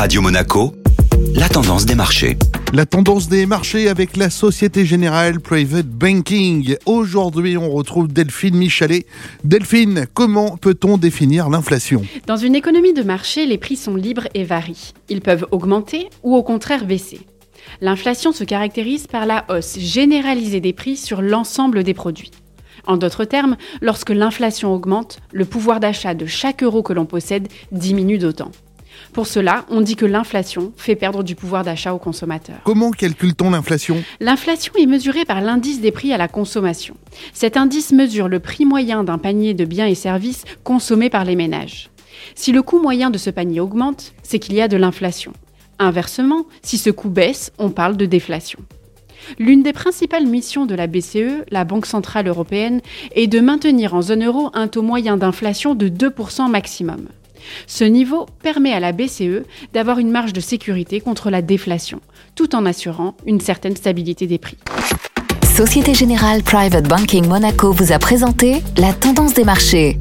Radio Monaco, la tendance des marchés. La tendance des marchés avec la Société Générale Private Banking. Aujourd'hui, on retrouve Delphine Michalet. Delphine, comment peut-on définir l'inflation? Dans une économie de marché, les prix sont libres et varient. Ils peuvent augmenter ou au contraire baisser. L'inflation se caractérise par la hausse généralisée des prix sur l'ensemble des produits. En d'autres termes, lorsque l'inflation augmente, le pouvoir d'achat de chaque euro que l'on possède diminue d'autant. Pour cela, on dit que l'inflation fait perdre du pouvoir d'achat aux consommateurs. Comment calcule-t-on l'inflation? L'inflation est mesurée par l'indice des prix à la consommation. Cet indice mesure le prix moyen d'un panier de biens et services consommés par les ménages. Si le coût moyen de ce panier augmente, c'est qu'il y a de l'inflation. Inversement, si ce coût baisse, on parle de déflation. L'une des principales missions de la BCE, la Banque Centrale Européenne, est de maintenir en zone euro un taux moyen d'inflation de 2% maximum. Ce niveau permet à la BCE d'avoir une marge de sécurité contre la déflation, tout en assurant une certaine stabilité des prix. Société Générale Private Banking Monaco vous a présenté la tendance des marchés.